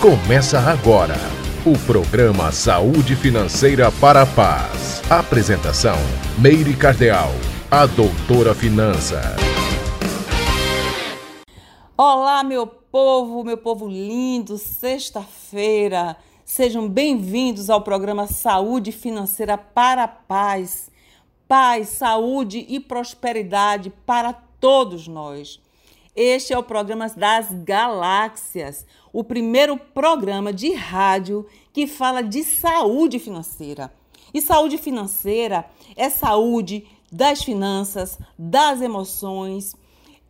Começa agora o programa Saúde Financeira para a Paz. Apresentação: Meire Cardeal, a doutora Finança. Olá, meu povo, meu povo lindo, sexta-feira. Sejam bem-vindos ao programa Saúde Financeira para a Paz. Paz, saúde e prosperidade para todos nós. Este é o programa das Galáxias, o primeiro programa de rádio que fala de saúde financeira. E saúde financeira é saúde das finanças, das emoções.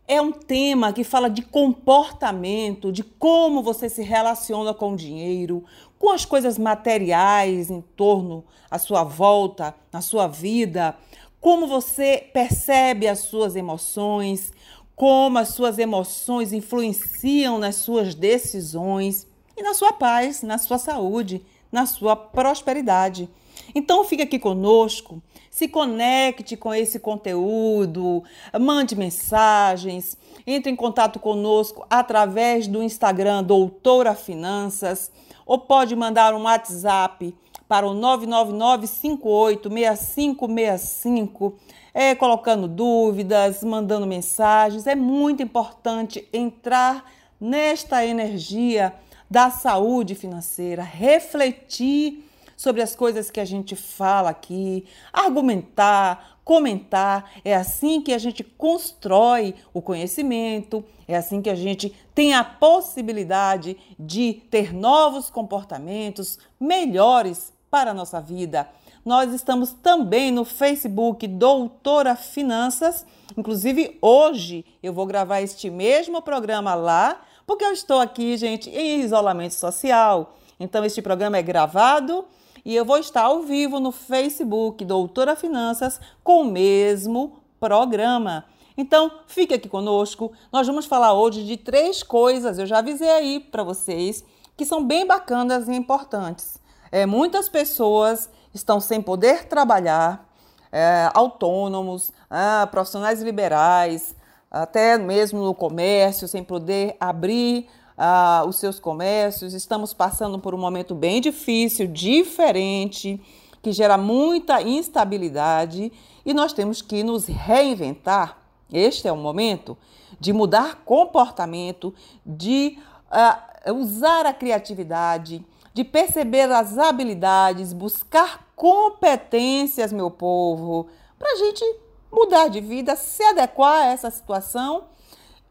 É um tema que fala de comportamento, de como você se relaciona com o dinheiro, com as coisas materiais em torno à sua volta, na sua vida, como você percebe as suas emoções, como as suas emoções influenciam nas suas decisões e na sua paz, na sua saúde, na sua prosperidade. Então fique aqui conosco, se conecte com esse conteúdo, mande mensagens, entre em contato conosco através do Instagram Doutora Finanças ou pode mandar um WhatsApp para o 999586565 é, colocando dúvidas, mandando mensagens. É muito importante entrar nesta energia da saúde financeira, refletir sobre as coisas que a gente fala aqui, argumentar, comentar. É assim que a gente constrói o conhecimento, é assim que a gente tem a possibilidade de ter novos comportamentos melhores para a nossa vida. Nós estamos também no Facebook Doutora Finanças. Inclusive, hoje eu vou gravar este mesmo programa lá, porque eu estou aqui, gente, em isolamento social. Então, este programa é gravado e eu vou estar ao vivo no Facebook Doutora Finanças com o mesmo programa. Então, fique aqui conosco. Nós vamos falar hoje de três coisas, eu já avisei aí para vocês, que são bem bacanas e importantes. É, muitas pessoas estão sem poder trabalhar, é, autônomos, é, profissionais liberais, até mesmo no comércio, sem poder abrir ah, os seus comércios. Estamos passando por um momento bem difícil, diferente, que gera muita instabilidade e nós temos que nos reinventar. Este é o momento de mudar comportamento, de uh, usar a criatividade, de perceber as habilidades, buscar competências, meu povo, para a gente mudar de vida, se adequar a essa situação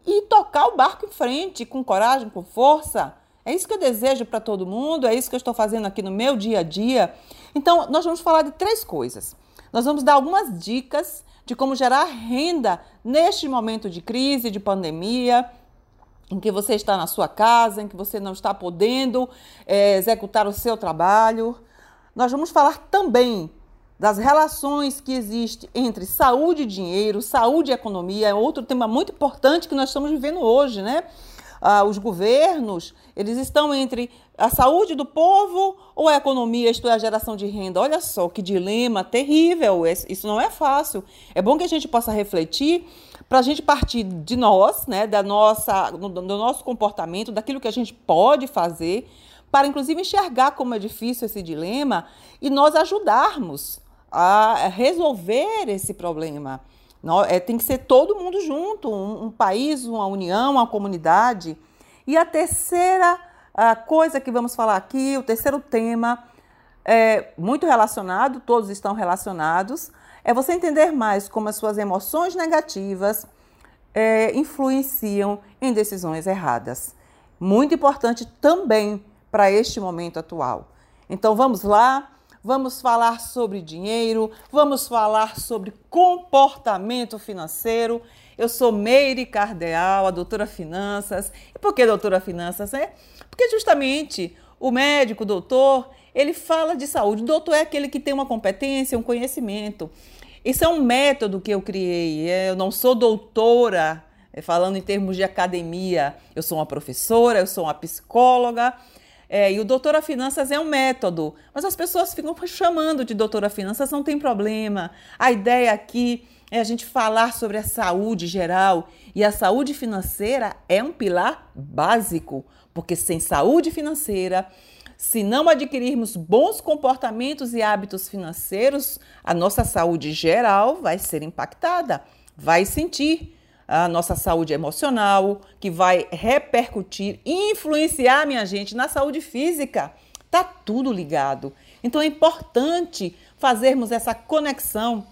e tocar o barco em frente com coragem, com força. É isso que eu desejo para todo mundo, é isso que eu estou fazendo aqui no meu dia a dia. Então, nós vamos falar de três coisas. Nós vamos dar algumas dicas de como gerar renda neste momento de crise, de pandemia, em que você está na sua casa, em que você não está podendo é, executar o seu trabalho. Nós vamos falar também das relações que existem entre saúde e dinheiro, saúde e economia, é outro tema muito importante que nós estamos vivendo hoje, né? Ah, os governos, eles estão entre a saúde do povo ou a economia, isto é, a geração de renda. Olha só que dilema terrível, isso não é fácil. É bom que a gente possa refletir para a gente partir de nós, né, da nossa, do, nosso comportamento, daquilo que a gente pode fazer, para inclusive enxergar como é difícil esse dilema e nós ajudarmos a resolver esse problema. É, tem que ser todo mundo junto, um, país, uma união, uma comunidade. E a terceira coisa que vamos falar aqui, o terceiro tema, é muito relacionado, todos estão relacionados, é você entender mais como as suas emoções negativas é, influenciam em decisões erradas. Muito importante também para este momento atual. Então vamos lá, vamos falar sobre dinheiro, vamos falar sobre comportamento financeiro. Eu sou Meire Cardeal, a doutora Finanças. E por que doutora Finanças? É porque justamente o médico, o doutor, ele fala de saúde. O doutor é aquele que tem uma competência, um conhecimento. Isso é um método que eu criei. É, eu não sou doutora, é, falando em termos de academia. Eu sou uma professora, eu sou uma psicóloga. É, e o Doutora Finanças é um método, mas as pessoas ficam chamando de Doutora Finanças, não tem problema. A ideia aqui é a gente falar sobre a saúde geral e a saúde financeira é um pilar básico, porque sem saúde financeira, se não adquirirmos bons comportamentos e hábitos financeiros, a nossa saúde geral vai ser impactada, vai sentir a nossa saúde emocional, que vai repercutir influenciar, minha gente, na saúde física. Tá tudo ligado. Então é importante fazermos essa conexão,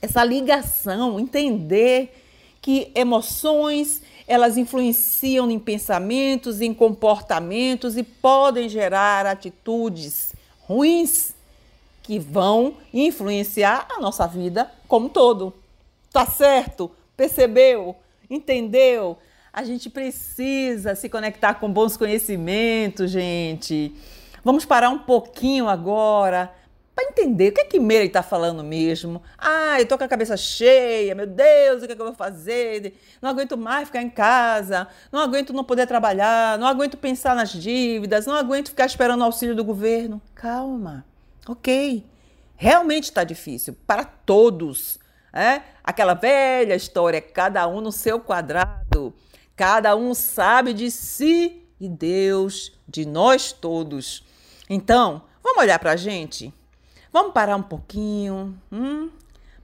essa ligação, entender que emoções elas influenciam em pensamentos, em comportamentos e podem gerar atitudes ruins que vão influenciar a nossa vida como um todo. Tá certo? Percebeu? Entendeu? A gente precisa se conectar com bons conhecimentos, gente. Vamos parar um pouquinho agora para entender o que é que Meire está falando mesmo. Ah, eu tô com a cabeça cheia, meu Deus, o que, é que eu vou fazer? Não aguento mais ficar em casa, não aguento não poder trabalhar, não aguento pensar nas dívidas, não aguento ficar esperando o auxílio do governo. Calma, ok. Realmente está difícil para todos. É? Aquela velha história, cada um no seu quadrado, cada um sabe de si e Deus de nós todos. Então, vamos olhar para a gente? Vamos parar um pouquinho? Hum?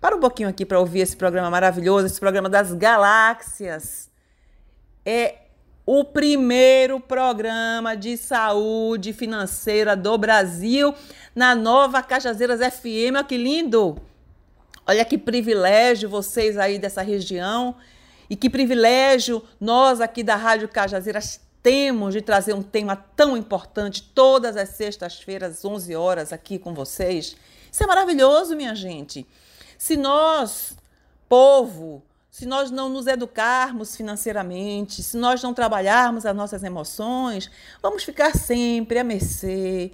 Para um pouquinho aqui para ouvir esse programa maravilhoso, esse programa das galáxias. É o primeiro programa de saúde financeira do Brasil na nova Cajazeiras FM. Olha que lindo! Olha que privilégio vocês aí dessa região e que privilégio nós aqui da Rádio Cajazeiras temos de trazer um tema tão importante todas as sextas-feiras, 11 horas, aqui com vocês. Isso é maravilhoso, minha gente. Se nós, povo, se nós não nos educarmos financeiramente, se nós não trabalharmos as nossas emoções, vamos ficar sempre a mercê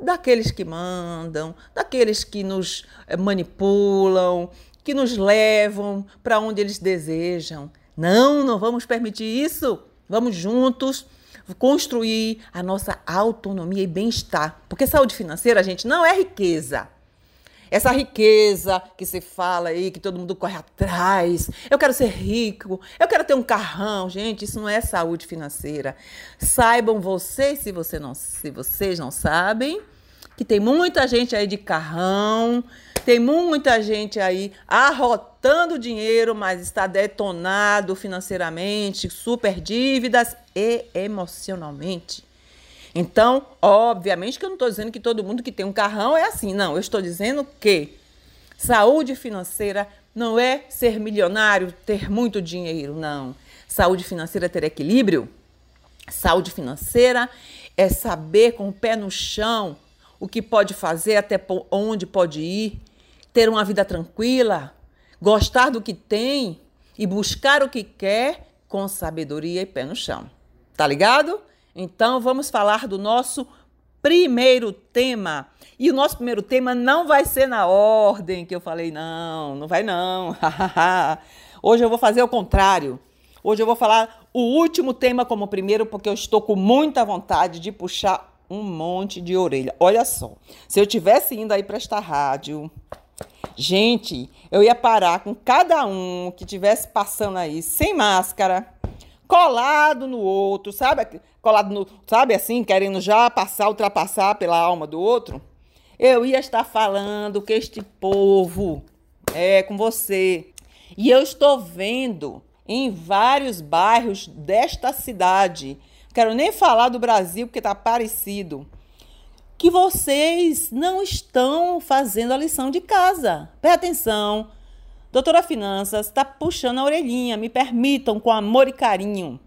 daqueles que mandam, daqueles que nos eh, manipulam, que nos levam para onde eles desejam. Não, não vamos permitir isso. Vamos juntos construir a nossa autonomia e bem-estar. Porque saúde financeira, gente, não é riqueza. Essa riqueza que se fala aí, que todo mundo corre atrás. Eu quero ser rico, eu quero ter um carrão. Gente, isso não é saúde financeira. Saibam vocês, se, você não, se vocês não sabem, que tem muita gente aí de carrão, tem muita gente aí arrotando dinheiro, mas está detonado financeiramente, super dívidas e emocionalmente. Então, obviamente que eu não estou dizendo que todo mundo que tem um carrão é assim. Não, eu estou dizendo que saúde financeira não é ser milionário, ter muito dinheiro, não. Saúde financeira é ter equilíbrio. Saúde financeira é saber com o pé no chão o que pode fazer, até onde pode ir, ter uma vida tranquila, gostar do que tem e buscar o que quer com sabedoria e pé no chão. Tá ligado? Então vamos falar do nosso primeiro tema. E o nosso primeiro tema não vai ser na ordem que eu falei, não, não vai não. Hoje eu vou fazer o contrário. Hoje eu vou falar o último tema como primeiro, porque eu estou com muita vontade de puxar um monte de orelha. Olha só, se eu tivesse indo aí para esta rádio, Gente, eu ia parar com cada um que tivesse passando aí sem máscara, colado no outro, sabe? Colado no, sabe assim, querendo já passar, ultrapassar pela alma do outro. Eu ia estar falando que este povo é com você. E eu estou vendo em vários bairros desta cidade. Quero nem falar do Brasil porque tá parecido que vocês não estão fazendo a lição de casa. Presta atenção. Doutora Finanças está puxando a orelhinha. Me permitam com amor e carinho.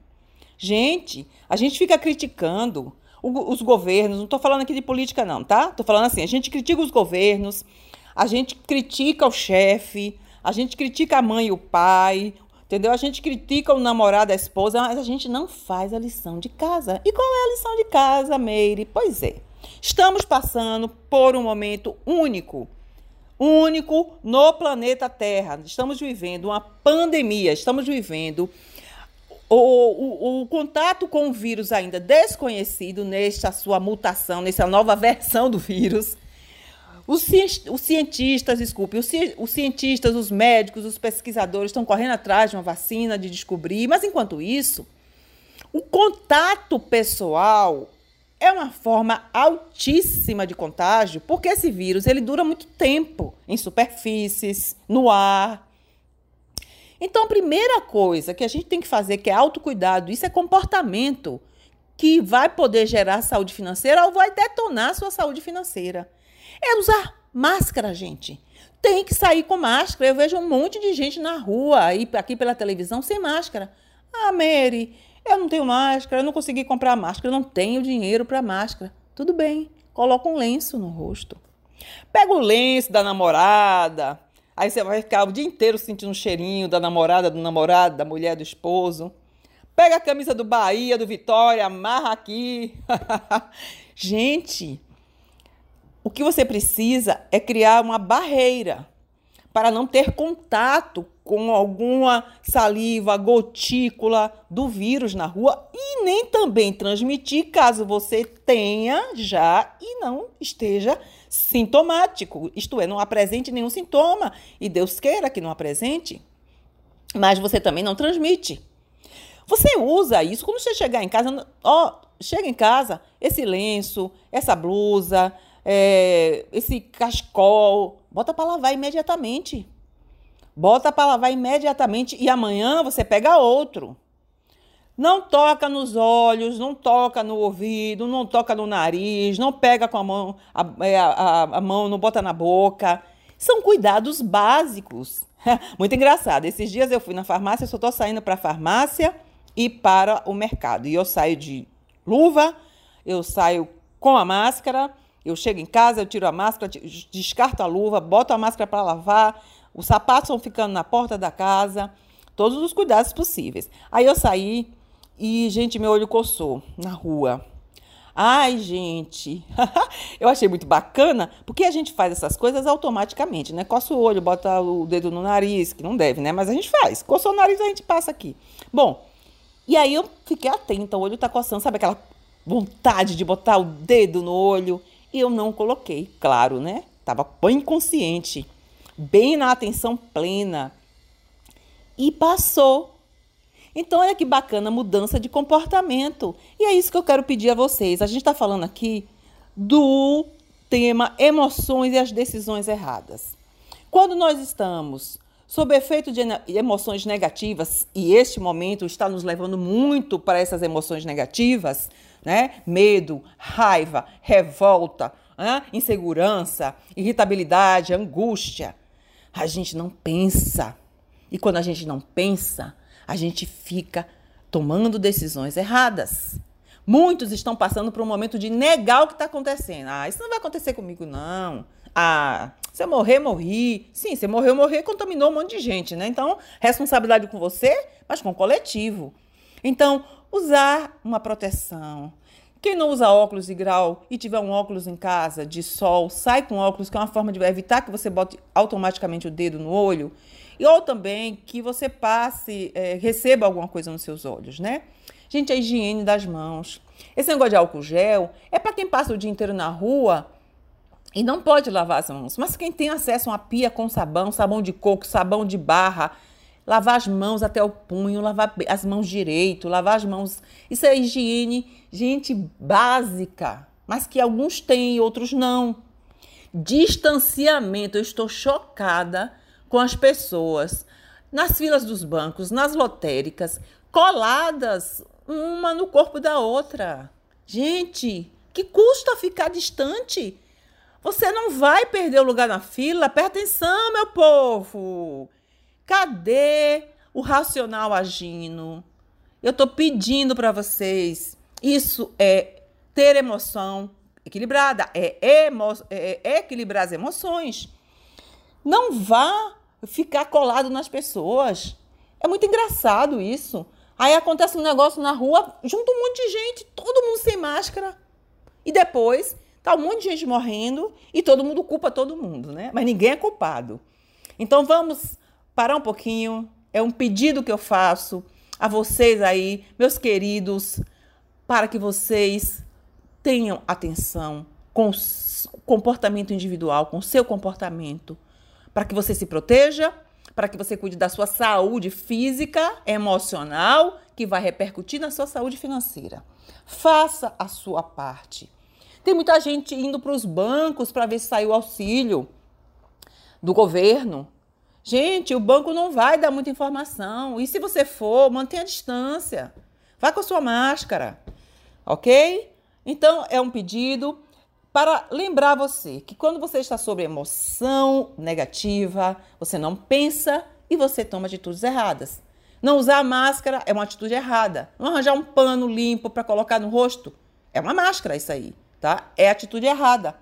Gente, a gente fica criticando os governos. Não estou falando aqui de política, não, tá? Estou falando assim: a gente critica os governos, a gente critica o chefe, a gente critica a mãe e o pai, entendeu? A gente critica o namorado, a esposa, mas a gente não faz a lição de casa. E qual é a lição de casa, Meire? Pois é. Estamos passando por um momento único, único no planeta Terra. Estamos vivendo uma pandemia, estamos vivendo o, o, o, contato com o vírus ainda desconhecido nesta sua mutação, nessa nova versão do vírus. Os, os cientistas, desculpe, os, os cientistas, os médicos, os pesquisadores estão correndo atrás de uma vacina, de descobrir, mas enquanto isso, o contato pessoal é uma forma altíssima de contágio, porque esse vírus ele dura muito tempo em superfícies, no ar. Então, a primeira coisa que a gente tem que fazer, que é autocuidado, isso é comportamento que vai poder gerar saúde financeira ou vai detonar sua saúde financeira. É usar máscara, gente. Tem que sair com máscara. Eu vejo um monte de gente na rua, aí, aqui pela televisão, sem máscara. Ah, Mary, eu não tenho máscara, eu não consegui comprar máscara, eu não tenho dinheiro para máscara. Tudo bem, coloca um lenço no rosto. Pega o lenço da namorada, aí você vai ficar o dia inteiro sentindo o cheirinho da namorada, do namorado, da mulher, do esposo. Pega a camisa do Bahia, do Vitória, amarra aqui. Gente, o que você precisa é criar uma barreira para não ter contato com alguma saliva, gotícula do vírus na rua e nem também transmitir caso você tenha já e não esteja sintomático, isto é, não apresente nenhum sintoma e Deus queira que não apresente, mas você também não transmite. Você usa isso quando você chegar em casa, ó, chega em casa, esse lenço, essa blusa, é, esse cachecol, bota para lavar imediatamente. Bota para lavar imediatamente e amanhã você pega outro. Não toca nos olhos, não toca no ouvido, não toca no nariz, não pega com a mão, a, é, a, a mão, não bota na boca. São cuidados básicos. Muito engraçado. Esses dias eu fui na farmácia, só estou saindo para a farmácia e para o mercado. E eu saio de luva, eu saio com a máscara, eu chego em casa, eu tiro a máscara, descarto a luva, boto a máscara para lavar, os sapatos vão ficando na porta da casa, todos os cuidados possíveis. Aí eu saí e, gente, meu olho coçou na rua. Ai, gente, eu achei muito bacana, porque a gente faz essas coisas automaticamente, né? Coça o olho, bota o dedo no nariz, que não deve, né? Mas a gente faz. Coçou o nariz, a gente passa aqui. Bom, e aí eu fiquei atenta, o olho tá coçando, sabe aquela vontade de botar o dedo no olho? E eu não coloquei, claro, né? Tava bem consciente, bem na atenção plena. E passou. Então, olha que bacana mudança de comportamento. E é isso que eu quero pedir a vocês. A gente está falando aqui do tema emoções e as decisões erradas. Quando nós estamos sob efeito de emoções negativas, e este momento está nos levando muito para essas emoções negativas, né? Medo, raiva, revolta, insegurança, irritabilidade, angústia. A gente não pensa. E quando a gente não pensa, a gente fica tomando decisões erradas. Muitos estão passando por um momento de negar o que está acontecendo. Ah, isso não vai acontecer comigo, não. Ah, se eu morrer, morri. Sim, você morreu, morrer, contaminou um monte de gente, né? Então, responsabilidade com você, mas com o coletivo. Então, usar uma proteção. Quem não usa óculos de grau e tiver um óculos em casa de sol, sai com óculos, que é uma forma de evitar que você bote automaticamente o dedo no olho. Ou também que você passe, é, receba alguma coisa nos seus olhos, né? Gente, a higiene das mãos. Esse negócio de álcool gel é para quem passa o dia inteiro na rua e não pode lavar as mãos. Mas quem tem acesso a uma pia com sabão, sabão de coco, sabão de barra, lavar as mãos até o punho, lavar as mãos direito, lavar as mãos. Isso é higiene, gente, básica, mas que alguns têm e outros não. Distanciamento, eu estou chocada com as pessoas nas filas dos bancos, nas lotéricas, coladas uma no corpo da outra. Gente, que custa ficar distante? Você não vai perder o lugar na fila. Presta atenção, meu povo. Cadê o racional agindo? Eu estou pedindo para vocês. Isso é ter emoção equilibrada, é, emo é, é equilibrar as emoções. Não vá ficar colado nas pessoas. É muito engraçado isso. Aí acontece um negócio na rua, junta um monte de gente, todo mundo sem máscara. E depois tá um monte de gente morrendo e todo mundo culpa todo mundo, né? Mas ninguém é culpado. Então vamos parar um pouquinho. É um pedido que eu faço a vocês aí, meus queridos, para que vocês tenham atenção, com o comportamento individual, com o seu comportamento, para que você se proteja, para que você cuide da sua saúde física, emocional, que vai repercutir na sua saúde financeira. Faça a sua parte. Tem muita gente indo para os bancos para ver se saiu auxílio do governo. Gente, o banco não vai dar muita informação. E se você for, mantenha a distância. Vá com a sua máscara. Ok? Então, é um pedido para lembrar você que quando você está sob emoção negativa, você não pensa e você toma atitudes erradas. Não usar máscara é uma atitude errada. Não arranjar um pano limpo para colocar no rosto é uma máscara isso aí, tá? É atitude errada.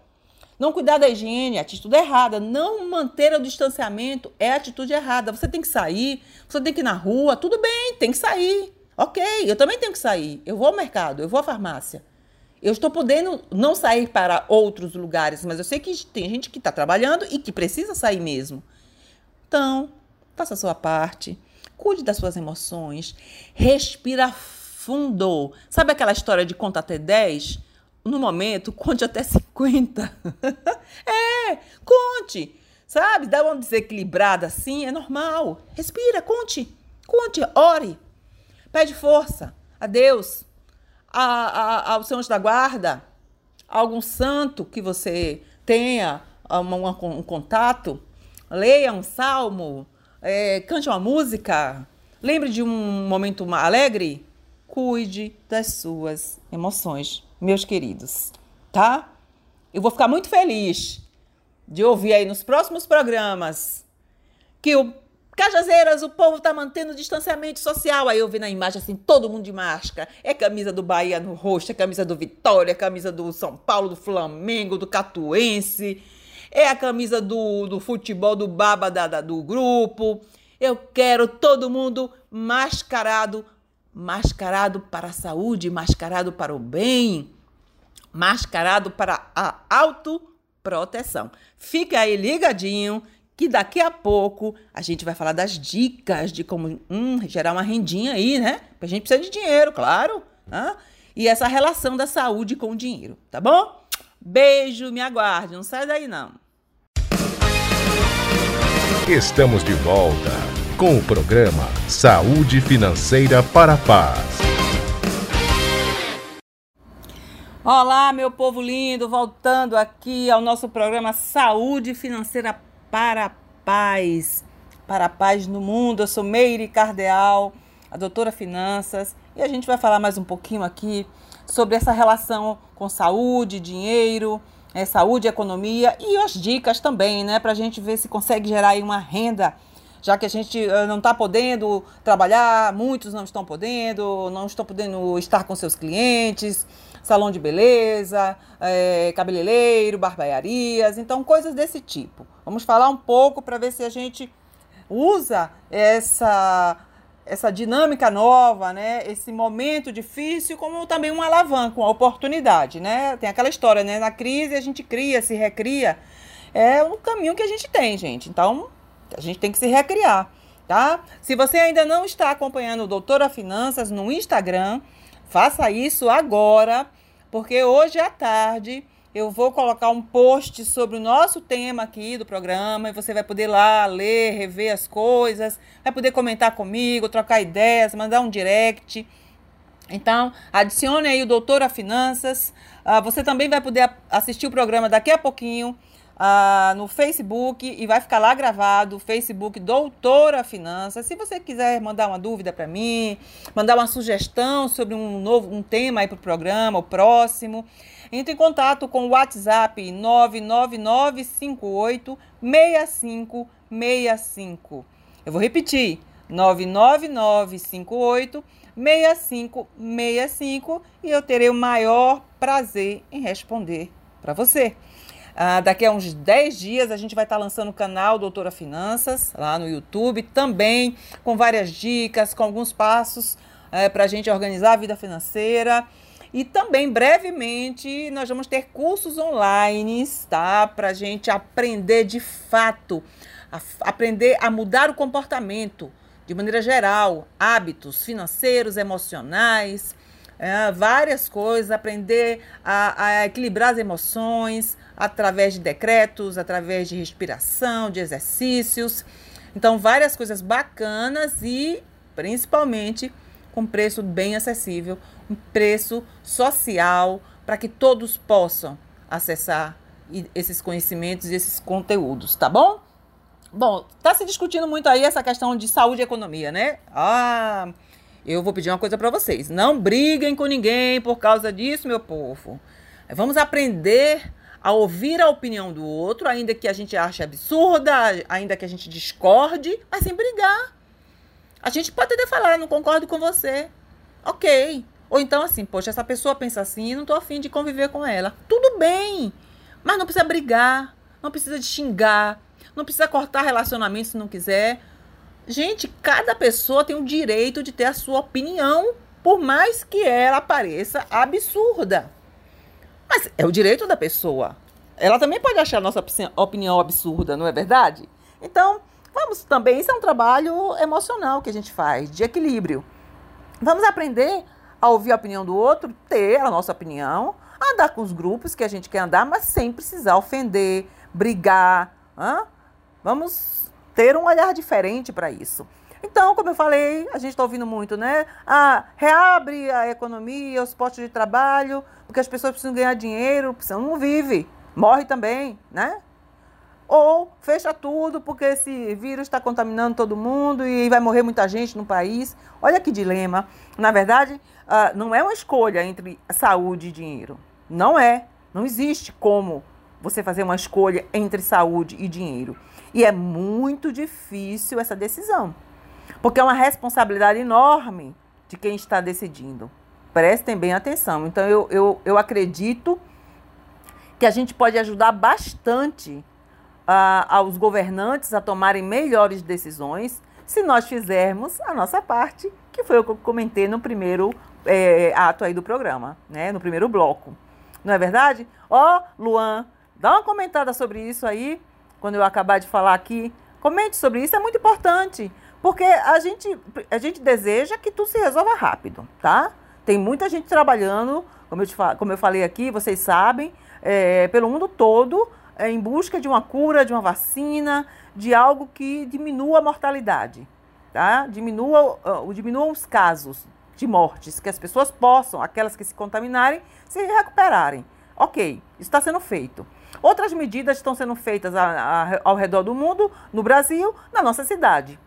Não cuidar da higiene é atitude errada. Não manter o distanciamento é atitude errada. Você tem que sair, você tem que ir na rua, tudo bem, tem que sair. Ok, eu também tenho que sair. Eu vou ao mercado, eu vou à farmácia. Eu estou podendo não sair para outros lugares, mas eu sei que tem gente que está trabalhando e que precisa sair mesmo. Então, faça a sua parte, cuide das suas emoções, respira fundo. Sabe aquela história de conta até 10? No momento, conte até 50. é, conte. Sabe? Dá uma desequilibrada assim, é normal. Respira, conte. Conte, ore. Pede força a Deus a, a, ao seu anjo da guarda, a algum santo que você tenha uma, um contato, leia um salmo, é, cante uma música, lembre de um momento alegre, cuide das suas emoções, meus queridos, tá? Eu vou ficar muito feliz de ouvir aí nos próximos programas que o Cajazeiras, o povo tá mantendo o distanciamento social. Aí eu vi na imagem assim, todo mundo de máscara. É camisa do Bahia no rosto, é camisa do Vitória, é camisa do São Paulo, do Flamengo, do Catuense. É a camisa do, do futebol do Baba da, da, do grupo. Eu quero todo mundo mascarado, mascarado para a saúde, mascarado para o bem, mascarado para a autoproteção. Fica aí ligadinho que daqui a pouco a gente vai falar das dicas de como hum, gerar uma rendinha aí, né? Porque a gente precisa de dinheiro, claro. Né? E essa relação da saúde com o dinheiro, tá bom? Beijo, me aguarde, não sai daí não. Estamos de volta com o programa Saúde Financeira para a Paz. Olá, meu povo lindo, voltando aqui ao nosso programa Saúde Financeira para a paz, para a paz no mundo. Eu sou Meire Cardeal, a doutora Finanças, e a gente vai falar mais um pouquinho aqui sobre essa relação com saúde, dinheiro, é, saúde, economia e as dicas também, né, para a gente ver se consegue gerar aí uma renda já que a gente uh, não está podendo trabalhar, muitos não estão podendo, não estão podendo estar com seus clientes, salão de beleza, é, cabeleireiro, barbearias, então coisas desse tipo. Vamos falar um pouco para ver se a gente usa essa essa dinâmica nova, né? Esse momento difícil como também uma alavanca, uma oportunidade, né? Tem aquela história, né? Na crise a gente cria, se recria. É o caminho que a gente tem, gente. Então, a gente tem que se recriar, tá? Se você ainda não está acompanhando o Doutora Finanças no Instagram, faça isso agora porque hoje à tarde eu vou colocar um post sobre o nosso tema aqui do programa e você vai poder lá ler, rever as coisas, vai poder comentar comigo, trocar ideias, mandar um direct. Então, adicione aí o Doutora Finanças. Uh, você também vai poder assistir o programa daqui a pouquinho uh, no Facebook e vai ficar lá gravado, Facebook Doutora Finanças. Se você quiser mandar uma dúvida para mim, mandar uma sugestão sobre um novo um tema aí para o programa, o próximo, entre em contato com o WhatsApp 99958 6565. Eu vou repetir, 99958 6565 e eu terei o maior prazer em responder para você. Ah, daqui a uns 10 dias a gente vai estar lançando o canal Doutora Finanças lá no YouTube, também com várias dicas, com alguns passos é, para a gente organizar a vida financeira. E também, brevemente, nós vamos ter cursos online, tá? Para a gente aprender de fato, a, aprender a mudar o comportamento de maneira geral, hábitos financeiros, emocionais, é, várias coisas, aprender a, a, equilibrar as emoções através de decretos, através de respiração, de exercícios. Então, várias coisas bacanas e principalmente com preço bem acessível, um preço social para que todos possam acessar esses conhecimentos e esses conteúdos, tá bom? Bom, tá se discutindo muito aí essa questão de saúde e economia, né? Ah, eu vou pedir uma coisa para vocês. Não briguem com ninguém por causa disso, meu povo. Vamos aprender a ouvir a opinião do outro, ainda que a gente ache absurda, ainda que a gente discorde, mas sem brigar. A gente pode até falar, não concordo com você. Ok. Ou então assim, poxa, essa pessoa pensa assim, não tô afim de conviver com ela. Tudo bem. Mas não precisa brigar, não precisa de xingar, não precisa cortar relacionamento se não quiser. Gente, cada pessoa tem o direito de ter a sua opinião, por mais que ela pareça absurda. Mas é o direito da pessoa. Ela também pode achar a nossa opinião absurda, não é verdade? Então, vamos também, isso é um trabalho emocional que a gente faz, de equilíbrio. Vamos aprender a ouvir a opinião do outro, ter a nossa opinião, andar com os grupos que a gente quer andar, mas sem precisar ofender, brigar. Vamos ter um olhar diferente para isso. Então, como eu falei, a gente está ouvindo muito, né? Ah, reabre a economia, os postos de trabalho, porque as pessoas precisam ganhar dinheiro, precisam, não vive, morre também, né? Ou fecha tudo porque esse vírus está contaminando todo mundo e vai morrer muita gente no país. Olha que dilema. Na verdade, ah, não é uma escolha entre saúde e dinheiro. Não é. Não existe como você fazer uma escolha entre saúde e dinheiro. E é muito difícil essa decisão, porque é uma responsabilidade enorme de quem está decidindo. Prestem bem atenção. Então, eu, eu, eu acredito que a gente pode ajudar bastante uh, aos governantes a tomarem melhores decisões se nós fizermos a nossa parte, que foi o que eu comentei no primeiro é, ato aí do programa, né? no primeiro bloco. Não é verdade? Ó, oh, Luan, dá uma comentada sobre isso aí quando eu acabar de falar aqui. Comente sobre isso, é muito importante, porque a gente, a gente deseja que tudo se resolva rápido, tá? Tem muita gente trabalhando, como eu, te, como eu falei aqui, vocês sabem, é, pelo mundo todo, é, em busca de uma cura, de uma vacina, de algo que diminua a mortalidade, tá? Diminua, uh, diminuam os casos de mortes, que as pessoas possam, aquelas que se contaminarem, se recuperarem. Ok, isso está sendo feito. Outras medidas estão sendo feitas a, a, ao redor do mundo, no Brasil, na nossa cidade.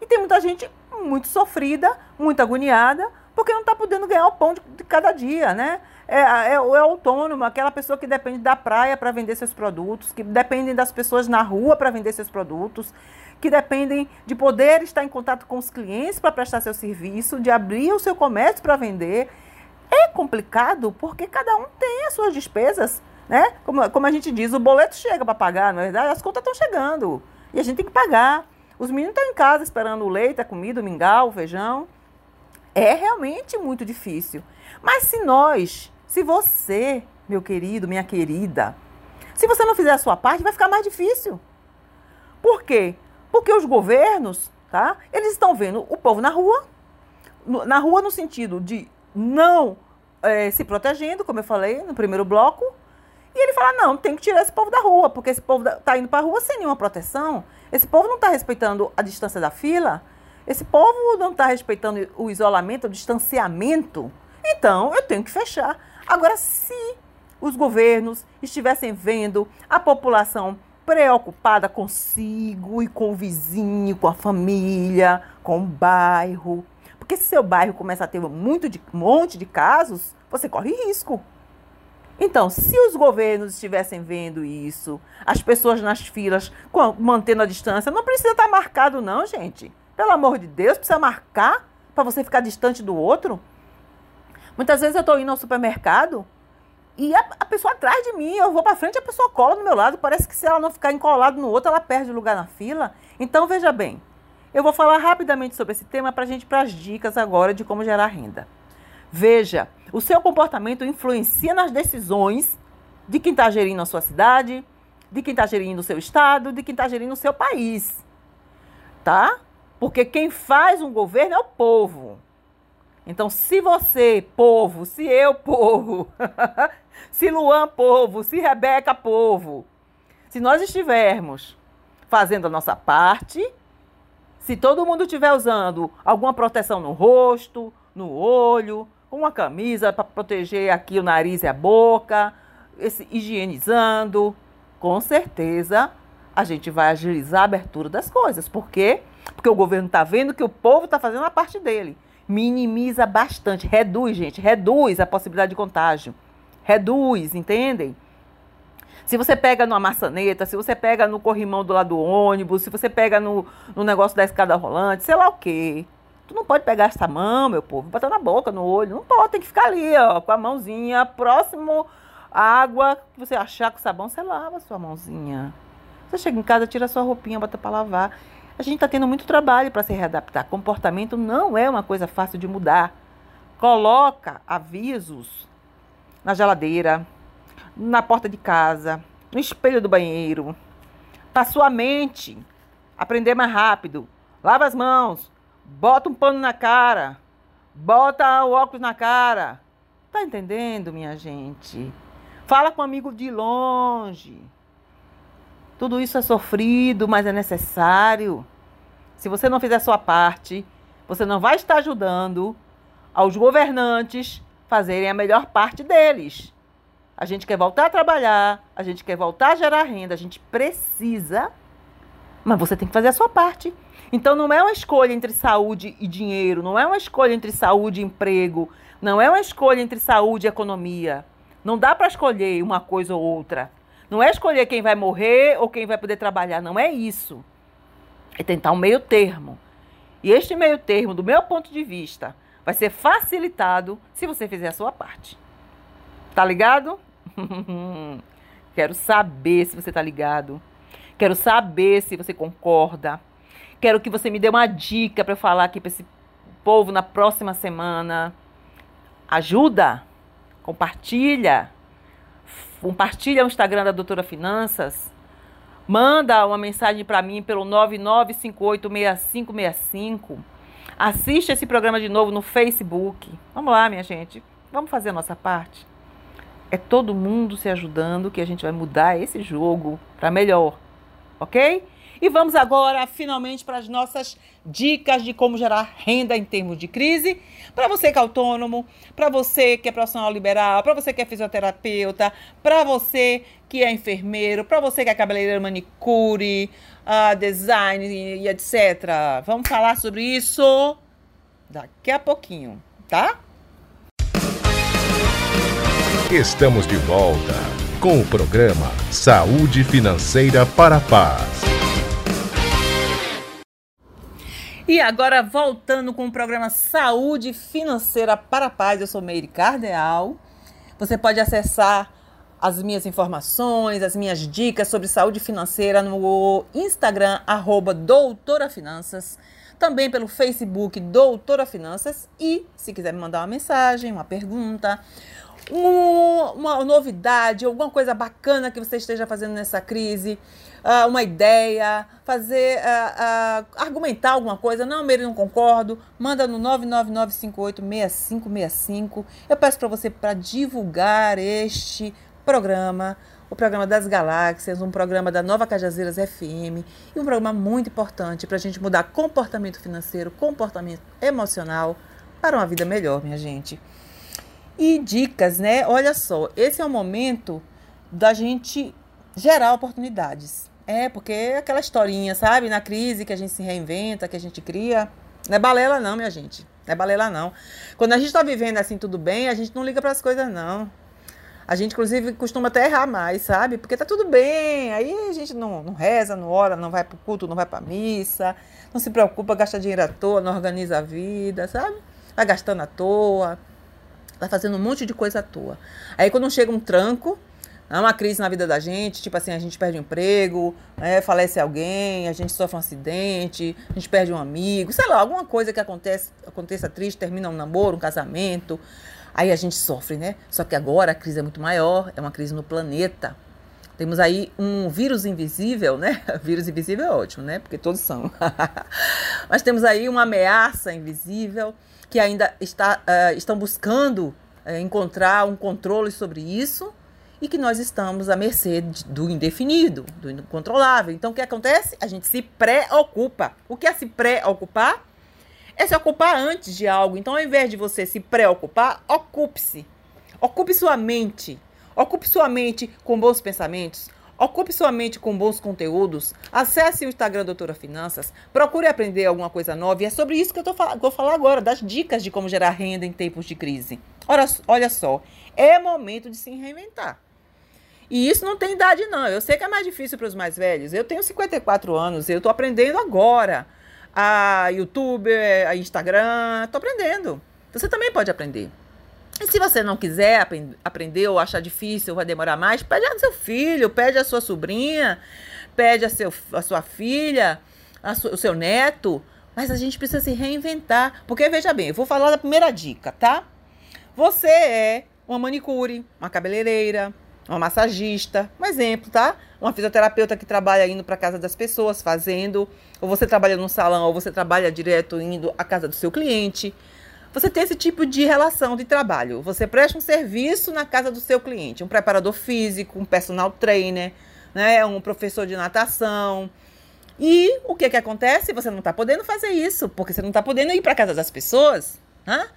E tem muita gente muito sofrida, muito agoniada, porque não está podendo ganhar o pão de, de cada dia, né? É, é, é, autônomo, aquela pessoa que depende da praia para vender seus produtos, que dependem das pessoas na rua para vender seus produtos, que dependem de poder estar em contato com os clientes para prestar seu serviço, de abrir o seu comércio para vender. É complicado porque cada um tem as suas despesas né? Como, como a gente diz, o boleto chega para pagar, na é verdade, as contas estão chegando. E a gente tem que pagar. Os meninos estão em casa esperando o leite, a comida, o mingau, o feijão. É realmente muito difícil. Mas se nós, se você, meu querido, minha querida, se você não fizer a sua parte, vai ficar mais difícil. Por quê? Porque os governos, tá? Eles estão vendo o povo na rua, na rua no sentido de não é, se protegendo, como eu falei no primeiro bloco, e ele fala: não, tem que tirar esse povo da rua, porque esse povo está indo para a rua sem nenhuma proteção. Esse povo não está respeitando a distância da fila. Esse povo não está respeitando o isolamento, o distanciamento. Então, eu tenho que fechar. Agora, se os governos estivessem vendo a população preocupada consigo e com o vizinho, com a família, com o bairro. Porque se seu bairro começa a ter muito de, um monte de casos, você corre risco. Então, se os governos estivessem vendo isso, as pessoas nas filas mantendo a distância, não precisa estar marcado, não, gente. Pelo amor de Deus, precisa marcar para você ficar distante do outro. Muitas vezes eu estou indo ao supermercado e a, a, pessoa atrás de mim, eu vou para frente, a pessoa cola do meu lado. Parece que se ela não ficar encolado no outro, ela perde lugar na fila. Então, veja bem, eu vou falar rapidamente sobre esse tema para a gente para as dicas agora de como gerar renda. Veja, o seu comportamento influencia nas decisões de quem está gerindo a sua cidade, de quem está gerindo o seu estado, de quem está gerindo o seu país. Tá? Porque quem faz um governo é o povo. Então, se você, povo, se eu, povo, se Luan, povo, se Rebeca, povo, se nós estivermos fazendo a nossa parte, se todo mundo estiver usando alguma proteção no rosto, no olho, uma camisa para proteger aqui o nariz e a boca, esse, higienizando, com certeza a gente vai agilizar a abertura das coisas. Por quê? Porque o governo está vendo que o povo está fazendo a parte dele. Minimiza bastante, reduz, gente, reduz a possibilidade de contágio. Reduz, entendem? Se você pega numa maçaneta, se você pega no corrimão do lado do ônibus, se você pega no, no negócio da escada rolante, sei lá o quê. Tu não pode pegar essa mão, meu povo, botar na boca, no olho. Não pode, tem que ficar ali, ó, com a mãozinha próximo água que você achar com sabão, você lava a sua mãozinha. Você chega em casa, tira a sua roupinha, bota para lavar. A gente está tendo muito trabalho para se readaptar. Comportamento não é uma coisa fácil de mudar. Coloca avisos na geladeira, na porta de casa, no espelho do banheiro, para sua mente aprender mais rápido. Lava as mãos, bota um pano na cara, bota o óculos na cara. Tá entendendo, minha gente? Fala com um amigo de longe. Tudo isso é sofrido, mas é necessário. Se você não fizer a sua parte, você não vai estar ajudando aos governantes fazerem a melhor parte deles. A gente quer voltar a trabalhar, a gente quer voltar a gerar renda, a gente precisa, mas você tem que fazer a sua parte. Então não é uma escolha entre saúde e dinheiro, não é uma escolha entre saúde e emprego, não é uma escolha entre saúde e economia. Não dá para escolher uma coisa ou outra. Não é escolher quem vai morrer ou quem vai poder trabalhar, não é isso. É tentar um meio termo. E este meio termo, do meu ponto de vista, vai ser facilitado se você fizer a sua parte. Tá ligado? Quero saber se você tá ligado. Quero saber se você concorda. Quero que você me dê uma dica para falar aqui para esse povo na próxima semana. Ajuda, compartilha. Compartilha o Instagram da Doutora Finanças. Manda uma mensagem para mim pelo 99586565. Assiste esse programa de novo no Facebook. Vamos lá, minha gente. Vamos fazer a nossa parte. É todo mundo se ajudando que a gente vai mudar esse jogo para melhor. OK? E vamos agora, finalmente, para as nossas dicas de como gerar renda em termos de crise. Para você que é autônomo, para você que é profissional liberal, para você que é fisioterapeuta, para você que é enfermeiro, para você que é cabeleireiro, manicure, uh, design e, etc. Vamos falar sobre isso daqui a pouquinho, tá? Estamos de volta com o programa Saúde Financeira para a Paz. E agora, voltando com o programa Saúde Financeira para a Paz, eu sou Meire Cardeal. Você pode acessar as minhas informações, as minhas dicas sobre saúde financeira no Instagram, arroba Doutora Finanças, também pelo Facebook Doutora Finanças e, se quiser me mandar uma mensagem, uma pergunta, um, uma novidade, alguma coisa bacana que você esteja fazendo nessa crise, uh, uma ideia, fazer, uh, uh, argumentar alguma coisa. Não, Meire, não concordo. Manda no 999586565. Eu peço para você para divulgar este programa, o programa das Galáxias, um programa da Nova Cajazeiras FM e um programa muito importante para a gente mudar comportamento financeiro, comportamento emocional para uma vida melhor, minha gente. E dicas, né? Olha só, esse é o momento da gente gerar oportunidades. É, porque é aquela historinha, sabe? Na crise que a gente se reinventa, que a gente cria. Não é balela, não, minha gente. Não é balela, não. Quando a gente está vivendo assim tudo bem, a gente não liga para as coisas, não. A gente, inclusive, costuma até errar mais, sabe? Porque tá tudo bem. Aí a gente não, não reza, não ora, não vai pro culto, não vai pra missa, não se preocupa, gasta dinheiro à toa, não organiza a vida, sabe? Vai gastando à toa, vai fazendo um monte de coisa à toa. Aí quando chega um tranco, Há uma crise na vida da gente, tipo assim, a gente perde um emprego, né, falece alguém, a gente sofre um acidente, a gente perde um amigo, sei lá, alguma coisa que acontece, aconteça triste, termina um namoro, um casamento, aí a gente sofre, né? Só que agora a crise é muito maior, é uma crise no planeta. Temos aí um vírus invisível, né? Vírus invisível é ótimo, né? Porque todos são. Mas temos aí uma ameaça invisível que ainda está, uh, estão buscando uh, encontrar um controle sobre isso e que nós estamos à mercê do indefinido, do incontrolável. Então, o que acontece? A gente se preocupa. O que é se preocupar? É se ocupar antes de algo. Então, ao invés de você se preocupar, ocupe-se. Ocupe sua mente. Ocupe sua mente com bons pensamentos. Ocupe sua mente com bons conteúdos. Acesse o Instagram Doutora Finanças. Procure aprender alguma coisa nova. E é sobre isso que eu tô, vou falar agora, das dicas de como gerar renda em tempos de crise. Olha, olha só, é momento de se reinventar. E isso não tem idade, não. Eu sei que é mais difícil para os mais velhos. Eu tenho 54 anos, eu estou aprendendo agora. A YouTube, a Instagram, estou aprendendo. Você também pode aprender. E se você não quiser aprender ou achar difícil, vai demorar mais, pede a seu filho, pede a sua sobrinha, pede a, seu, a sua filha, a su, o seu neto. Mas a gente precisa se reinventar. Porque, veja bem, eu vou falar da primeira dica, tá? Você é uma manicure, uma cabeleireira, uma massagista, um exemplo, tá? Uma fisioterapeuta que trabalha indo para casa das pessoas, fazendo, ou você trabalha num salão, ou você trabalha direto indo à casa do seu cliente. Você tem esse tipo de relação de trabalho. Você presta um serviço na casa do seu cliente, um preparador físico, um personal trainer, né, um professor de natação. E o que que acontece? Você não está podendo fazer isso, porque você não está podendo ir para casa das pessoas, né?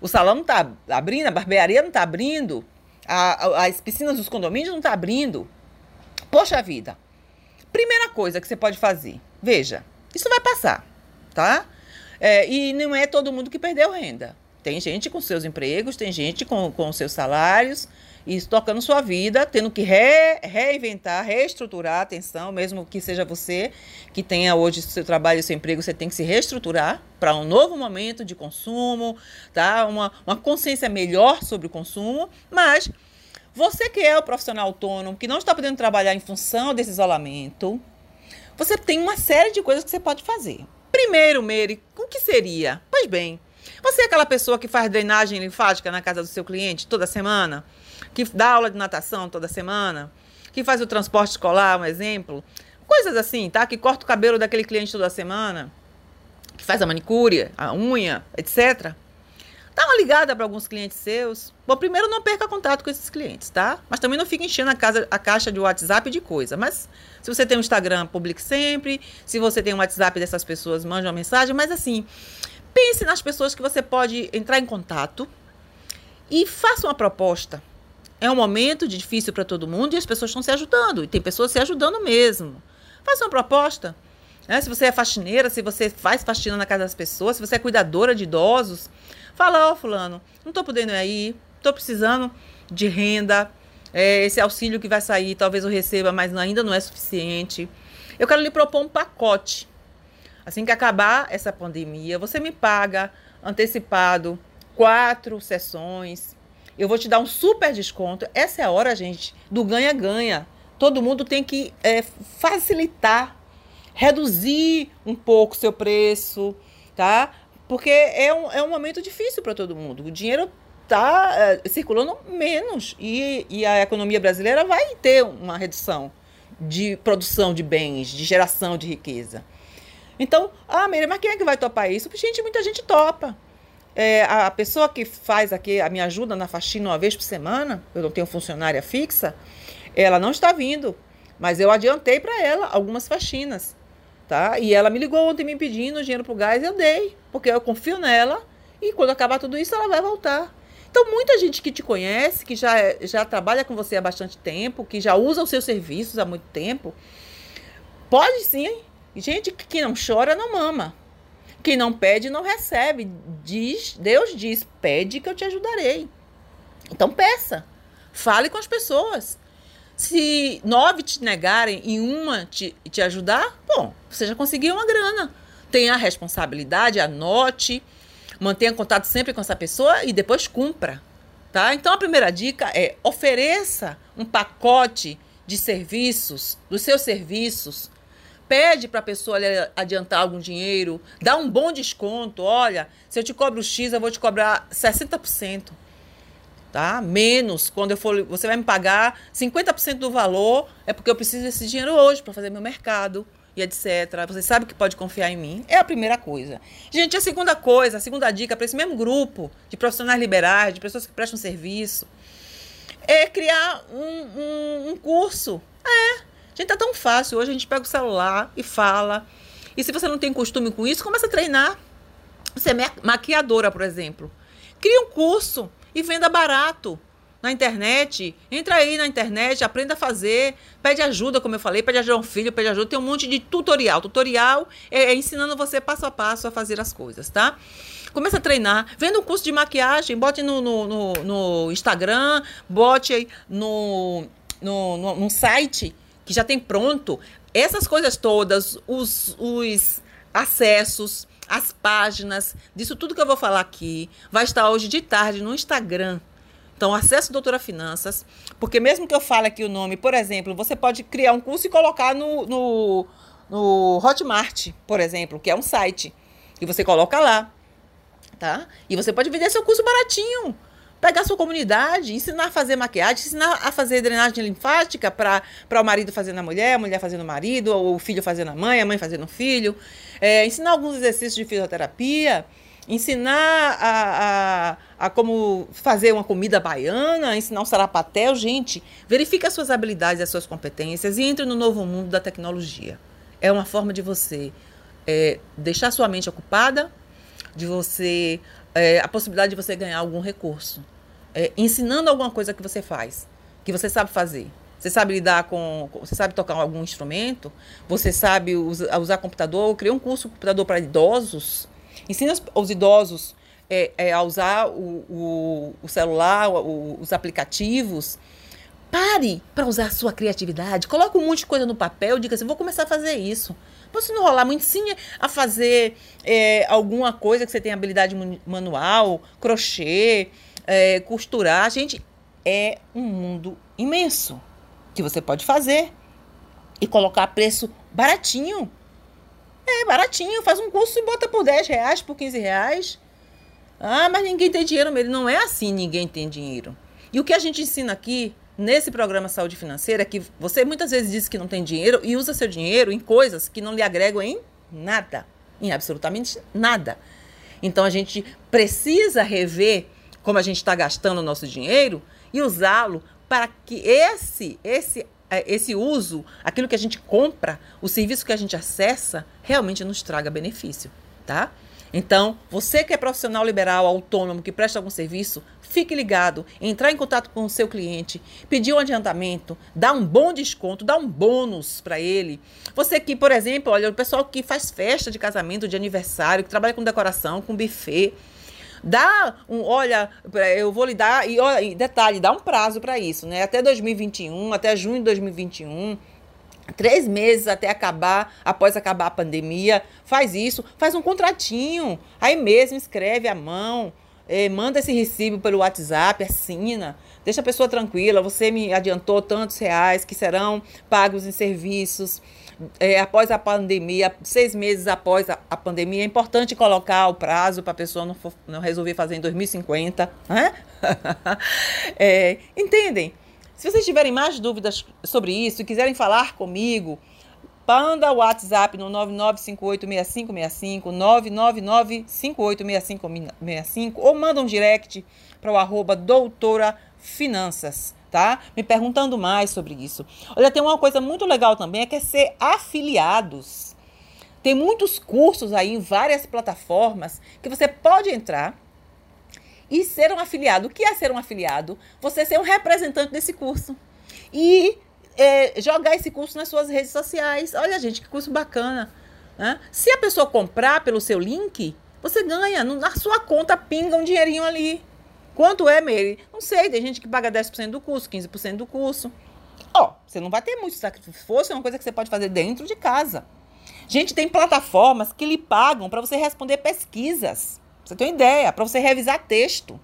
O salão não está abrindo, a barbearia não está abrindo, a, as piscinas dos condomínios não estão tá abrindo. Poxa vida. Primeira coisa que você pode fazer, veja, isso vai passar, tá? É, e não é todo mundo que perdeu renda. Tem gente com seus empregos, tem gente com, com seus salários, e tocando sua vida, tendo que re, reinventar, reestruturar, atenção, mesmo que seja você que tenha hoje seu trabalho seu emprego, você tem que se reestruturar para um novo momento de consumo, tá? Uma, uma consciência melhor sobre o consumo, mas você que é o profissional autônomo, que não está podendo trabalhar em função desse isolamento, você tem uma série de coisas que você pode fazer. Primeiro, Mary, o que seria? Pois bem, você é aquela pessoa que faz drenagem linfática na casa do seu cliente toda semana? Que dá aula de natação toda semana, que faz o transporte escolar, um exemplo. Coisas assim, tá? Que corta o cabelo daquele cliente toda semana, que faz a manicure, a unha, etc. Dá uma ligada para alguns clientes seus. Bom, primeiro não perca contato com esses clientes, tá? Mas também não fique enchendo a, casa, a caixa de WhatsApp de coisa. Mas se você tem um Instagram, publique sempre. Se você tem um WhatsApp dessas pessoas, mande uma mensagem. Mas assim, pense nas pessoas que você pode entrar em contato e faça uma proposta é um momento difícil para todo mundo e as pessoas estão se ajudando. E tem pessoas se ajudando mesmo. Faça uma proposta. Né? Se você é faxineira, se você faz faxina na casa das pessoas, se você é cuidadora de idosos, fala, ó, oh, fulano, não estou podendo ir aí, estou precisando de renda, é, esse auxílio que vai sair, talvez eu receba, mas ainda não é suficiente. Eu quero lhe propor um pacote. Assim que acabar essa pandemia, você me paga antecipado quatro sessões eu vou te dar um super desconto. Essa é a hora, gente, do ganha-ganha. Todo mundo tem que é, facilitar, reduzir um pouco o seu preço, tá? Porque é um, é um momento difícil para todo mundo. O dinheiro está é, circulando menos e, e a economia brasileira vai ter uma redução de produção de bens, de geração de riqueza. Então, ah, Miriam, mas quem é que vai topar isso? Gente, muita gente topa. É, a pessoa que faz aqui, a me ajuda na faxina uma vez por semana, eu não tenho funcionária fixa, ela não está vindo, mas eu adiantei para ela algumas faxinas, tá? E ela me ligou ontem me pedindo dinheiro pro gás, eu dei, porque eu confio nela e quando acabar tudo isso ela vai voltar. Então, muita gente que te conhece, que já, já trabalha com você há bastante tempo, que já usa os seus serviços há muito tempo, pode sim. Gente que não chora não mama. Quem não pede, não recebe. Diz, Deus diz: pede que eu te ajudarei. Então peça. Fale com as pessoas. Se nove te negarem e uma te, te ajudar, bom, você já conseguiu uma grana. Tenha a responsabilidade, anote, mantenha contato sempre com essa pessoa e depois cumpra. Tá? Então a primeira dica é ofereça um pacote de serviços, dos seus serviços, pede para a pessoa adiantar algum dinheiro, dá um bom desconto. Olha, se eu te cobro X, eu vou te cobrar 60%. Tá? Menos, quando eu for, você vai me pagar 50% do valor, é porque eu preciso desse dinheiro hoje para fazer meu mercado. e etc. Você sabe que pode confiar em mim. É a primeira coisa. Gente, a segunda coisa, a segunda dica para esse mesmo grupo de profissionais liberais, de pessoas que prestam serviço, é criar um, um, um curso. É. Gente, tá tão fácil. Hoje a gente pega o celular e fala. E se você não tem costume com isso, começa a treinar. Você é maquiadora, por exemplo. Cria um curso e venda barato na internet. Entra aí na internet, aprenda a fazer, pede ajuda, como eu falei, pede ajuda a um filho, pede ajuda. Tem um monte de tutorial. Tutorial é, é ensinando você passo a passo a fazer as coisas, tá? Começa a treinar, venda um curso de maquiagem, bote no, no, no, no Instagram, bote no, no, no, no site que já tem pronto. Essas coisas todas, os, os acessos, as páginas, disso tudo que eu vou falar aqui, vai estar hoje de tarde no Instagram então, acesse Doutora Finanças, porque mesmo que eu fale aqui o nome, por exemplo, você pode criar um curso e colocar no, no, no Hotmart, por exemplo, que é um site, e você coloca lá, tá? E você pode vender seu curso baratinho, pegar sua comunidade, ensinar a fazer maquiagem, ensinar a fazer drenagem linfática para o marido fazendo a mulher, a mulher fazendo o marido, ou o filho fazendo a mãe, a mãe fazendo o filho, é, ensinar alguns exercícios de fisioterapia, ensinar a, a, a, como fazer uma comida baiana, ensinar um sarapatel, gente, verifique as suas habilidades as suas competências e entre no novo mundo da tecnologia. É uma forma de você é, deixar sua mente ocupada, de você é, a possibilidade de você ganhar algum recurso, é, ensinando alguma coisa que você faz, que você sabe fazer. Você sabe lidar com. Você sabe tocar algum instrumento? Você sabe usar, usar computador? Eu criei um curso computador para idosos Ensina os, os idosos é, é, a usar o, o, o celular, o, os aplicativos. Pare para usar a sua criatividade. Coloque um monte de coisa no papel. Diga assim: vou começar a fazer isso. Você não rolar muito, ensine a fazer é, alguma coisa que você tem habilidade manual, crochê, é, costurar. Gente, é um mundo imenso que você pode fazer e colocar preço baratinho. É baratinho, faz um curso e bota por 10 reais, por 15 reais. Ah, mas ninguém tem dinheiro mesmo. Não é assim, ninguém tem dinheiro. E o que a gente ensina aqui, nesse programa Saúde Financeira, é que você muitas vezes diz que não tem dinheiro e usa seu dinheiro em coisas que não lhe agregam em nada. Em absolutamente nada. Então a gente precisa rever como a gente está gastando o nosso dinheiro e usá-lo para que esse, esse é, esse uso, aquilo que a gente compra, o serviço que a gente acessa, realmente nos traga benefício, tá? Então, você que é profissional liberal, autônomo, que presta algum serviço, fique ligado, entrar em contato com o seu cliente, pedir um adiantamento, dar um bom desconto, dar um bônus para ele. Você que, por exemplo, olha, o pessoal que faz festa de casamento, de aniversário, que trabalha com decoração, com buffet, Dá um, olha, eu vou lhe dar, e olha, detalhe, dá um prazo para isso, né? Até 2021, até junho de 2021 três meses até acabar, após acabar a pandemia, faz isso, faz um contratinho, aí mesmo escreve à mão, eh, manda esse recibo pelo WhatsApp, assina, deixa a pessoa tranquila, você me adiantou tantos reais que serão pagos em serviços, é, após a pandemia, seis meses após a, a, pandemia, é importante colocar o prazo para a pessoa não, for, não resolver fazer em 2050. Né? é, entendem? Se vocês tiverem mais dúvidas sobre isso e quiserem falar comigo, manda o WhatsApp no 99586565, 999586565 ou manda um direct para o arroba tá? Me perguntando mais sobre isso. Olha, tem uma coisa muito legal também, é que é ser afiliados. Tem muitos cursos aí em várias plataformas que você pode entrar e ser um afiliado. O que é ser um afiliado? Você ser um representante desse curso. E é, jogar esse curso nas suas redes sociais. Olha, gente, que curso bacana. Né? Se a pessoa comprar pelo seu link, você ganha. Na sua conta pinga um dinheirinho ali. Quanto é, Meire? Não sei, tem gente que paga 10% do curso, 15% do curso. Ó, oh, você não vai ter muito sacrifício. É uma coisa que você pode fazer dentro de casa. Gente, tem plataformas que lhe pagam para você responder pesquisas. Você tem uma ideia, para você revisar texto.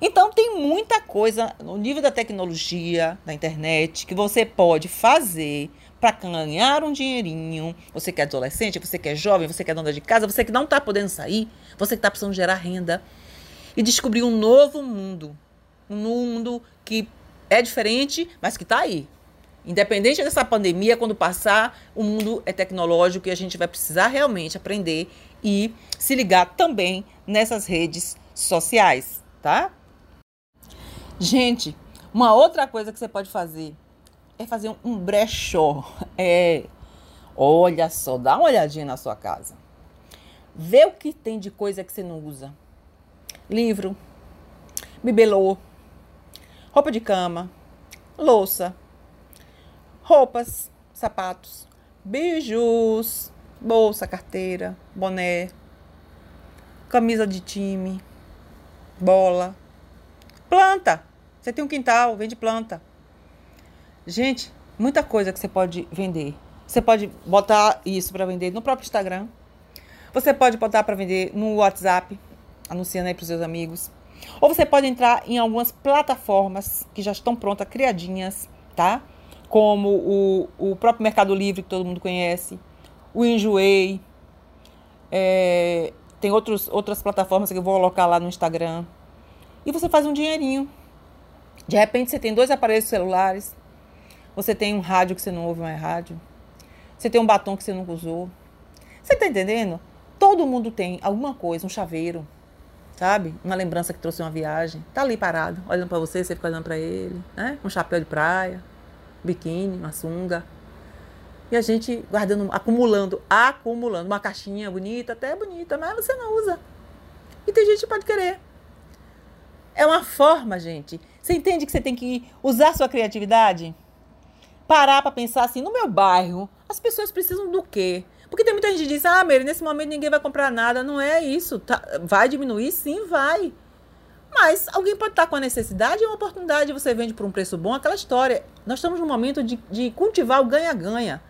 Então, tem muita coisa no nível da tecnologia, da internet, que você pode fazer para ganhar um dinheirinho. Você que é adolescente, você que é jovem, você que é dona de casa, você que não está podendo sair, você que está precisando gerar renda e descobrir um novo mundo. Um mundo que é diferente, mas que está aí. Independente dessa pandemia, quando passar, o mundo é tecnológico e a gente vai precisar realmente aprender e se ligar também nessas redes sociais, tá? Gente, uma outra coisa que você pode fazer é fazer um brechó. É, olha só, dá uma olhadinha na sua casa. Vê o que tem de coisa que você não usa. Livro, bibelô, roupa de cama, louça, roupas, sapatos, bijus, bolsa, carteira, boné, camisa de time, bola, planta. Você tem um quintal, vende planta. Gente, muita coisa que você pode vender. Você pode botar isso para vender no próprio Instagram. Você pode botar para vender no WhatsApp, anunciando aí para os seus amigos. Ou você pode entrar em algumas plataformas que já estão prontas, criadinhas, tá? Como o, o próprio Mercado Livre, que todo mundo conhece, o Enjoei, é, tem outros, outras plataformas que eu vou colocar lá no Instagram. E você faz um dinheirinho. De repente você tem dois aparelhos celulares, você tem um rádio que você não ouve mais rádio, você tem um batom que você nunca usou. Você tá entendendo? Todo mundo tem alguma coisa, um chaveiro, sabe? Uma lembrança que trouxe uma viagem. Tá ali parado, olhando para você, você fica olhando para ele, né? Um chapéu de praia, biquíni, uma sunga. E a gente guardando, acumulando, acumulando. Uma caixinha bonita, até bonita, mas você não usa. E tem gente que pode querer. É uma forma, gente. Você entende que você tem que usar sua criatividade? Parar para pensar assim, no meu bairro, as pessoas precisam do quê? Porque tem muita gente que diz, ah, Meire, nesse momento ninguém vai comprar nada. Não é isso. Tá, vai diminuir? Sim, vai. Mas alguém pode estar com a necessidade e uma oportunidade você vende por um preço bom, aquela história. Nós estamos num momento de, de cultivar o ganha-ganha.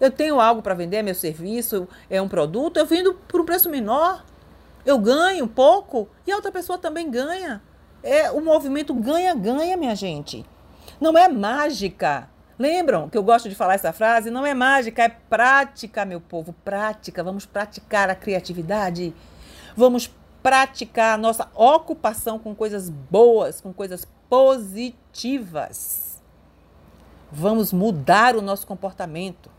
Eu tenho algo para vender, é meu serviço, é um produto, eu vendo por um preço menor. Eu ganho um pouco e a outra pessoa também ganha. É o movimento ganha-ganha, minha gente. Não é mágica. Lembram que eu gosto de falar essa frase? Não é mágica, é prática, meu povo. Prática. Vamos praticar a criatividade. Vamos praticar a nossa ocupação com coisas boas, com coisas positivas. Vamos mudar o nosso comportamento.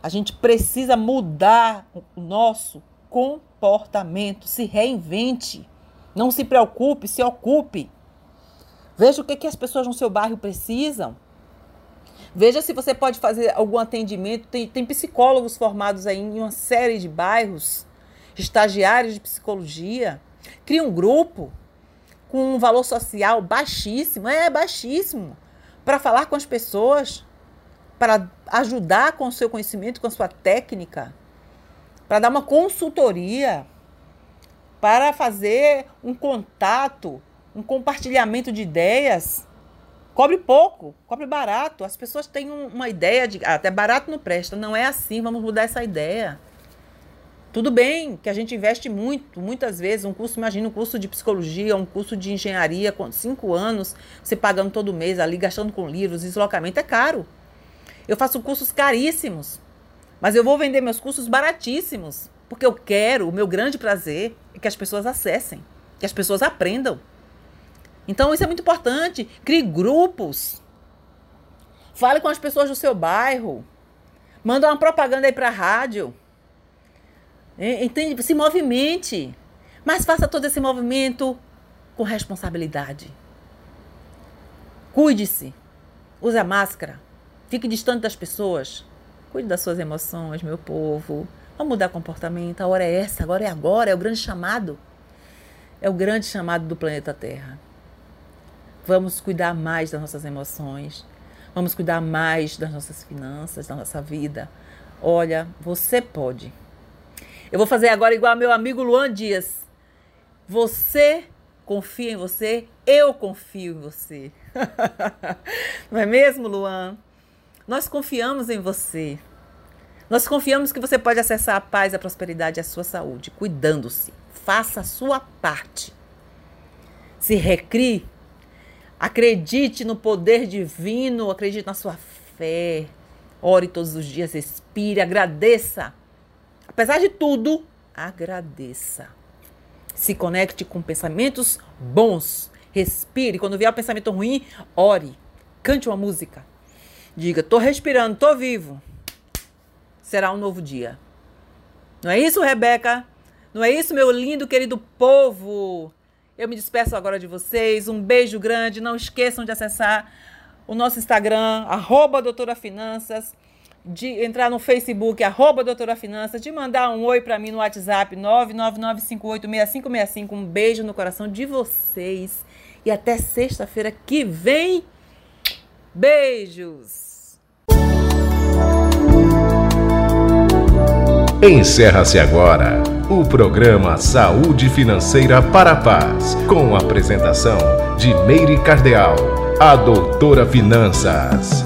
A gente precisa mudar o nosso comportamento. Se reinvente. Não se preocupe, se ocupe. Veja o que, que as pessoas no seu bairro precisam. Veja se você pode fazer algum atendimento. Tem, tem psicólogos formados aí em uma série de bairros, estagiários de psicologia. Cria um grupo com um valor social baixíssimo, é baixíssimo, para falar com as pessoas, para ajudar com o seu conhecimento, com a sua técnica, para dar uma consultoria, para fazer um contato, um compartilhamento de ideias Cobre pouco, cobre barato. As pessoas têm uma ideia de ah, até barato não presta. Não é assim, vamos mudar essa ideia. Tudo bem que a gente investe muito, muitas vezes, um curso, imagina um curso de psicologia, um curso de engenharia, com cinco anos, você pagando todo mês ali, gastando com livros, deslocamento, é caro. Eu faço cursos caríssimos, mas eu vou vender meus cursos baratíssimos, porque eu quero, o meu grande prazer é que as pessoas acessem, que as pessoas aprendam. Então isso é muito importante. Crie grupos. Fale com as pessoas do seu bairro. Manda uma propaganda aí para a rádio. Entende? Se movimente. Mas faça todo esse movimento com responsabilidade. Cuide-se. Use a máscara. Fique distante das pessoas. Cuide das suas emoções, meu povo. Vamos mudar comportamento. A hora é essa, agora é agora. É o grande chamado. É o grande chamado do planeta Terra. Vamos cuidar mais das nossas emoções. Vamos cuidar mais das nossas finanças, da nossa vida. Olha, você pode. Eu vou fazer agora igual meu amigo Luan Dias. Você confia em você, eu confio em você. Não é mesmo, Luan? Nós confiamos em você. Nós confiamos que você pode acessar a paz, a prosperidade e a sua saúde, cuidando-se. Faça a sua parte. Se recrie Acredite no poder divino, acredite na sua fé. Ore todos os dias, respire, agradeça. Apesar de tudo, agradeça. Se conecte com pensamentos bons. Respire. Quando vier o pensamento ruim, ore. Cante uma música. Diga: tô respirando, tô vivo. Será um novo dia. Não é isso, Rebeca? Não é isso, meu lindo, querido povo? Eu me despeço agora de vocês. Um beijo grande. Não esqueçam de acessar o nosso Instagram, arroba doutora Finanças, de entrar no Facebook, arroba doutora Finanças, de mandar um oi para mim no WhatsApp, 999586565. Um beijo no coração de vocês. E até sexta-feira que vem. Beijos! Encerra-se agora o programa Saúde Financeira para a Paz, com a apresentação de Meire Cardeal, a doutora Finanças.